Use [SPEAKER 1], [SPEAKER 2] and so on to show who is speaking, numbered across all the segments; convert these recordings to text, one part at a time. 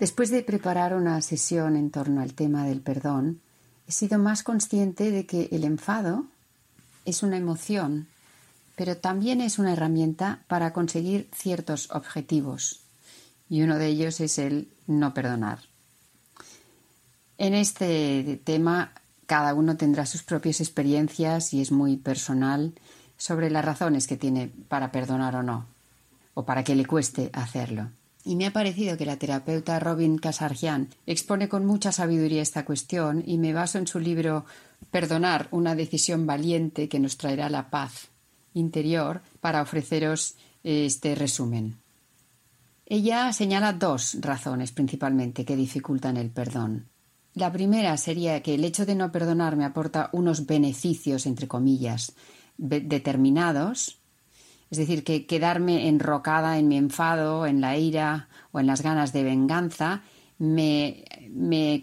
[SPEAKER 1] Después de preparar una sesión en torno al tema del perdón, he sido más consciente de que el enfado es una emoción, pero también es una herramienta para conseguir ciertos objetivos, y uno de ellos es el no perdonar. En este tema cada uno tendrá sus propias experiencias y es muy personal sobre las razones que tiene para perdonar o no, o para que le cueste hacerlo. Y me ha parecido que la terapeuta Robin Casarjian expone con mucha sabiduría esta cuestión y me baso en su libro Perdonar, una decisión valiente que nos traerá la paz interior para ofreceros este resumen. Ella señala dos razones principalmente que dificultan el perdón. La primera sería que el hecho de no perdonar me aporta unos beneficios, entre comillas, determinados, es decir, que quedarme enrocada en mi enfado, en la ira o en las ganas de venganza me,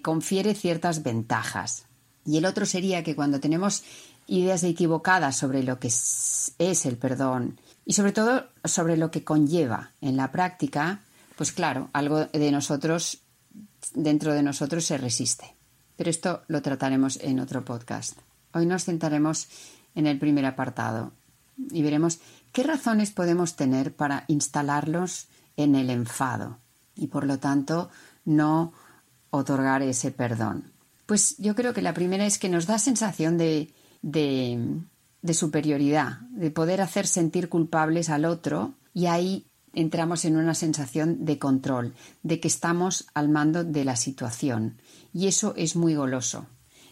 [SPEAKER 1] confiere ciertas ventajas. Y el otro sería que cuando tenemos ideas equivocadas sobre lo que es, es el perdón y sobre todo sobre lo que conlleva en la práctica, pues claro, algo de nosotros, dentro de nosotros se resiste. Pero esto lo trataremos en otro podcast. Hoy nos centraremos en el primer apartado y veremos ¿Qué razones podemos tener para instalarlos en el enfado y por lo tanto no otorgar ese perdón? Pues yo creo que la primera es que nos da sensación de, superioridad, de poder hacer sentir culpables al otro y ahí entramos en una sensación de control, de que estamos al mando de la situación. Y eso es muy goloso.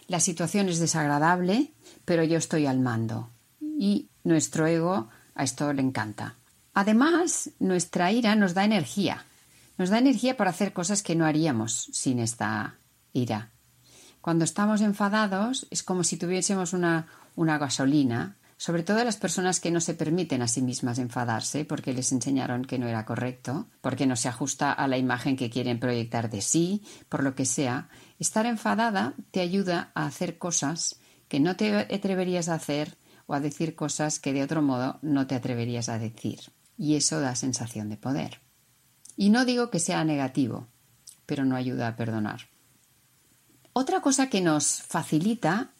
[SPEAKER 1] La situación es desagradable, pero yo estoy al mando. Y nuestro ego a esto le encanta. Además, nuestra ira nos da energía. Nos da energía para hacer cosas que no haríamos sin esta ira. Cuando estamos enfadados es como si tuviésemos una, una gasolina, sobre todo las personas que no se permiten a sí mismas enfadarse porque les enseñaron que no era correcto, porque no se ajusta a la imagen que quieren proyectar de sí, por lo que sea. Estar enfadada te ayuda a hacer cosas que no te atreverías a hacer o a decir cosas que de otro modo no te atreverías a decir. Y eso da sensación de poder. Y no digo que sea negativo, pero no ayuda a perdonar. Otra cosa que nos facilita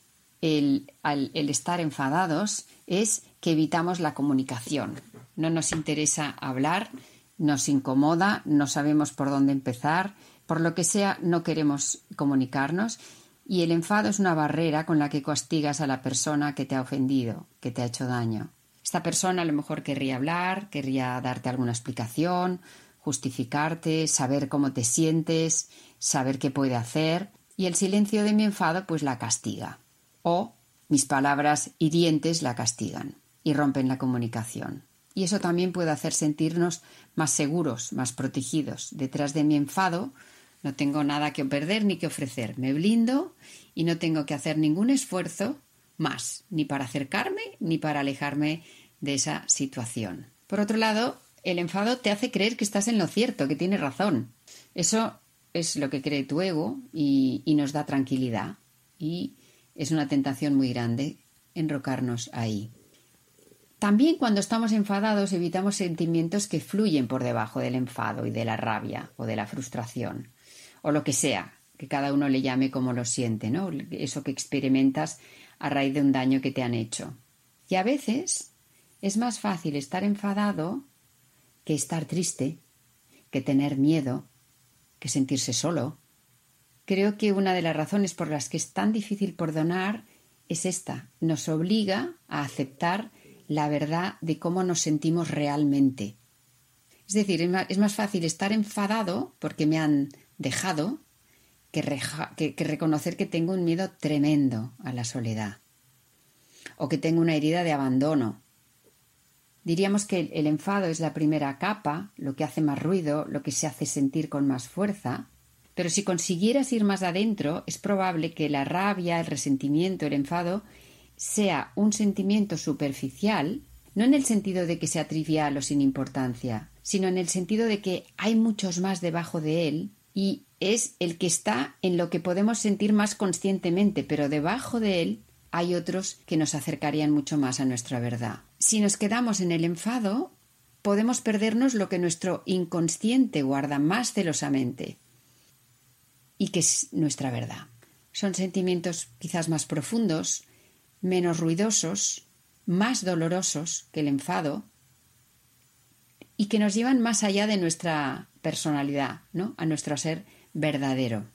[SPEAKER 1] el, el, estar enfadados es que evitamos la comunicación. No nos interesa hablar, nos incomoda, no sabemos por dónde empezar, por lo que sea, no queremos comunicarnos y el enfado es una barrera con la que castigas a la persona que te ha ofendido, que te ha hecho daño. Esta persona a lo mejor querría hablar, querría darte alguna explicación, justificarte, saber cómo te sientes, saber qué puede hacer, y el silencio de mi enfado pues la castiga. O mis palabras hirientes la castigan y rompen la comunicación. Y eso también puede hacer sentirnos más seguros, más protegidos. Detrás de mi enfado no tengo nada que perder ni que ofrecer. Me blindo y no tengo que hacer ningún esfuerzo más, ni para acercarme ni para alejarme de esa situación. Por otro lado, el enfado te hace creer que estás en lo cierto, que tienes razón. Eso es lo que cree tu ego y, y nos da tranquilidad. Y es una tentación muy grande enrocarnos ahí. También cuando estamos enfadados evitamos sentimientos que fluyen por debajo del enfado y de la rabia o de la frustración o lo que sea, que cada uno le llame como lo siente, ¿no? Eso que experimentas a raíz de un daño que te han hecho. Y a veces es más fácil estar enfadado que estar triste, que tener miedo, que sentirse solo. Creo que una de las razones por las que es tan difícil perdonar es esta. Nos obliga a aceptar la verdad de cómo nos sentimos realmente. Es decir, es más, fácil estar enfadado porque me han dejado que, reconocer que tengo un miedo tremendo a la soledad. o que tengo una herida de abandono. Diríamos que el enfado es la primera capa, lo que hace más ruido, lo que se hace sentir con más fuerza, pero si consiguieras ir más adentro, es probable que la rabia, el resentimiento, el enfado sea un sentimiento superficial, no en el sentido de que sea trivial o sin importancia, sino en el sentido de que hay muchos más debajo de él y es el que está en lo que podemos sentir más conscientemente, pero debajo de él hay otros que nos acercarían mucho más a nuestra verdad. Si nos quedamos en el enfado, podemos perdernos lo que nuestro inconsciente guarda más celosamente y que es nuestra verdad. Son sentimientos quizás más profundos, menos ruidosos, más dolorosos que el enfado y que nos llevan más allá de nuestra personalidad, ¿no? A nuestro ser verdadero.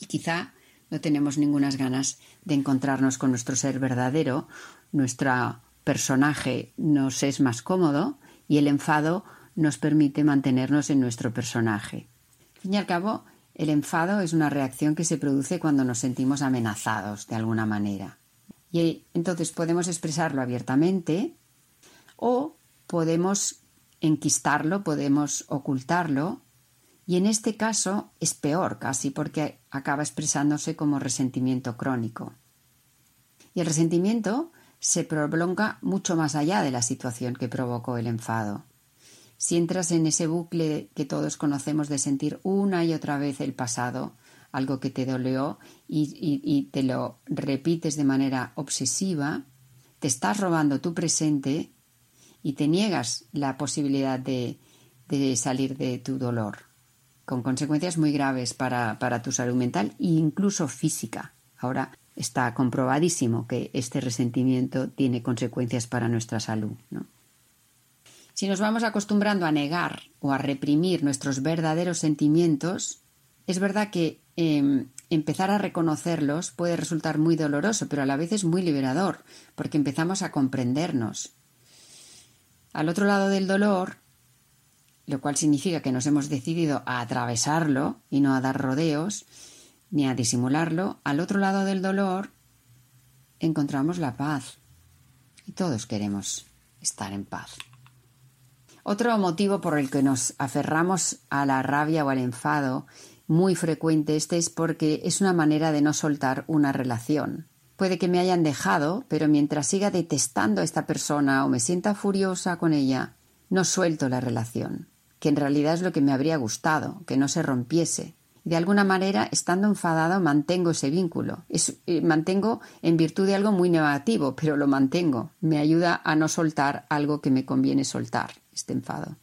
[SPEAKER 1] Y quizá no tenemos ninguna ganas de encontrarnos con nuestro ser verdadero, nuestro personaje nos es más cómodo y el enfado nos permite mantenernos en nuestro personaje. Al fin y al cabo, el enfado es una reacción que se produce cuando nos sentimos amenazados de alguna manera. Y entonces podemos expresarlo abiertamente o podemos enquistarlo, podemos ocultarlo y en este caso es peor casi porque acaba expresándose como resentimiento crónico. Y el resentimiento se prolonga mucho más allá de la situación que provocó el enfado. Si entras en ese bucle que todos conocemos de sentir una y otra vez el pasado, algo que te dolió, y, te lo repites de manera obsesiva, te estás robando tu presente y te niegas la posibilidad de, salir de tu dolor, con consecuencias muy graves para, tu salud mental e incluso física. Ahora está comprobadísimo que este resentimiento tiene consecuencias para nuestra salud. Si nos vamos acostumbrando a negar o a reprimir nuestros verdaderos sentimientos, es verdad que em, empezar a reconocerlos puede resultar muy doloroso, pero a la vez es muy liberador, porque empezamos a comprendernos. Al otro lado del dolor, lo cual significa que nos hemos decidido a atravesarlo y no a dar rodeos, ni a disimularlo, al otro lado del dolor encontramos la paz. Y todos queremos estar en paz. Otro motivo por el que nos aferramos a la rabia o al enfado, muy frecuente este, es porque es una manera de no soltar una relación. Puede que me hayan dejado, pero mientras siga detestando a esta persona o me sienta furiosa con ella, no suelto la relación, que en realidad es lo que me habría gustado, que no se rompiese. De alguna manera, estando enfadado, mantengo ese vínculo. Eh, mantengo en virtud de algo muy negativo, pero lo mantengo. Me ayuda a no soltar algo que me conviene soltar este enfado.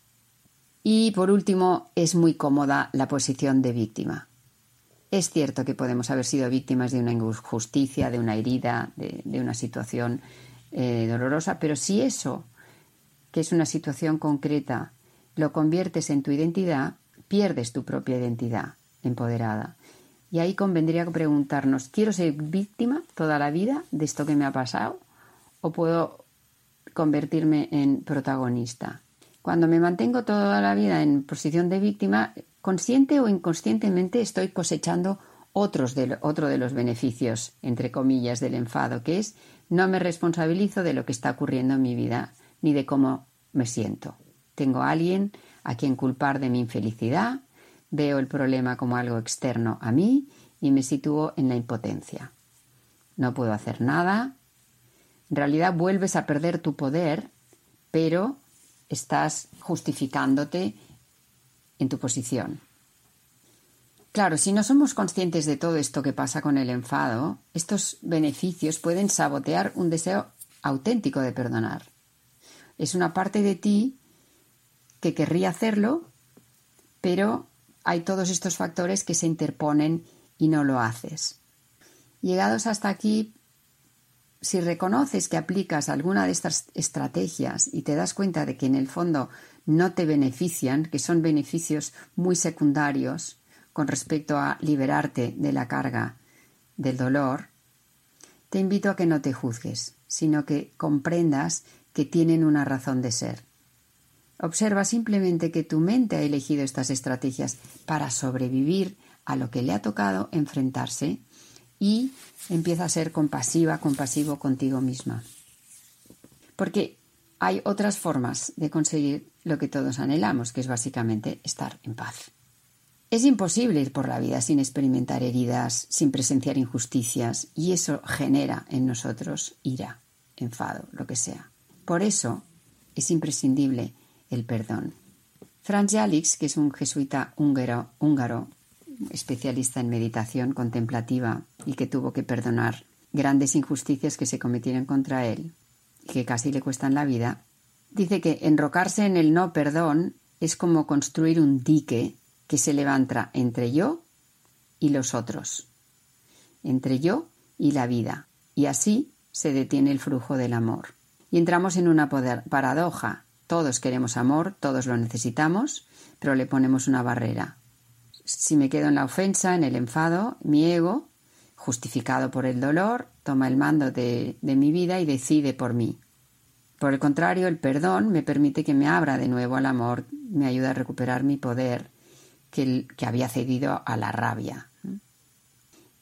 [SPEAKER 1] Y por último, es muy cómoda la posición de víctima. Es cierto que podemos haber sido víctimas de una injusticia, de una herida, de, una situación eh, dolorosa, pero si eso, que es una situación concreta, lo conviertes en tu identidad, pierdes tu propia identidad empoderada. Y ahí convendría preguntarnos, ¿quiero ser víctima toda la vida de esto que me ha pasado? ¿O puedo convertirme en protagonista? Cuando me mantengo toda la vida en posición de víctima, consciente o inconscientemente estoy cosechando otros de, otro de los beneficios, entre comillas, del enfado, que es no me responsabilizo de lo que está ocurriendo en mi vida ni de cómo me siento. Tengo a alguien a quien culpar de mi infelicidad, veo el problema como algo externo a mí y me sitúo en la impotencia. No puedo hacer nada. En realidad vuelves a perder tu poder, pero estás justificándote en tu posición. Claro, si no somos conscientes de todo esto que pasa con el enfado, estos beneficios pueden sabotear un deseo auténtico de perdonar. Es una parte de ti que querría hacerlo, pero hay todos estos factores que se interponen y no lo haces. Llegados hasta aquí, si reconoces que aplicas alguna de estas estrategias y te das cuenta de que en el fondo no te benefician, que son beneficios muy secundarios con respecto a liberarte de la carga del dolor, te invito a que no te juzgues, sino que comprendas que tienen una razón de ser. Observa simplemente que tu mente ha elegido estas estrategias para sobrevivir a lo que le ha tocado enfrentarse y empieza a ser compasiva, compasivo contigo misma. Porque hay otras formas de conseguir lo que todos anhelamos, que es básicamente estar en paz. Es imposible ir por la vida sin experimentar heridas, sin presenciar injusticias, y eso genera en nosotros ira, enfado, lo que sea. Por eso es imprescindible el perdón. Franz Jalix, que es un jesuita húngaro, húngaro, especialista en meditación contemplativa y que tuvo que perdonar grandes injusticias que se cometieron contra él que casi le cuestan la vida, dice que enrocarse en el no perdón es como construir un dique que se levanta entre yo y los otros, entre yo y la vida, y así se detiene el flujo del amor. Y entramos en una paradoja. Todos queremos amor, todos lo necesitamos, pero le ponemos una barrera. Si me quedo en la ofensa, en el enfado, mi ego, justificado por el dolor, toma el mando de, mi vida y decide por mí. Por el contrario, el perdón me permite que me abra de nuevo al amor, me ayuda a recuperar mi poder, que, había cedido a la rabia.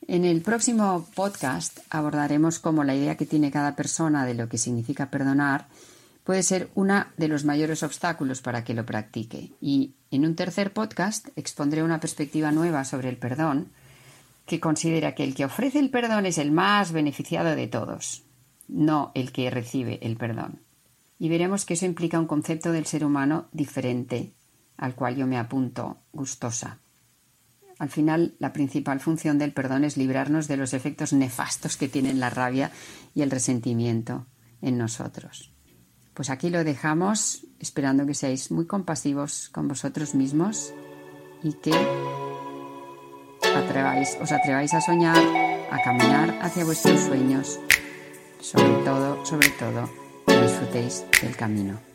[SPEAKER 1] En el próximo podcast abordaremos cómo la idea que tiene cada persona de lo que significa perdonar puede ser uno de los mayores obstáculos para que lo practique. Y en un tercer podcast expondré una perspectiva nueva sobre el perdón que considera que el que ofrece el perdón es el más beneficiado de todos, no el que recibe el perdón. Y veremos que eso implica un concepto del ser humano diferente al cual yo me apunto gustosa. Al final, la principal función del perdón es librarnos de los efectos nefastos que tienen la rabia y el resentimiento en nosotros. Pues aquí lo dejamos, esperando que seáis muy compasivos con vosotros mismos y que os atreváis a soñar, a caminar hacia vuestros sueños, sobre todo, sobre todo, disfrutéis del camino.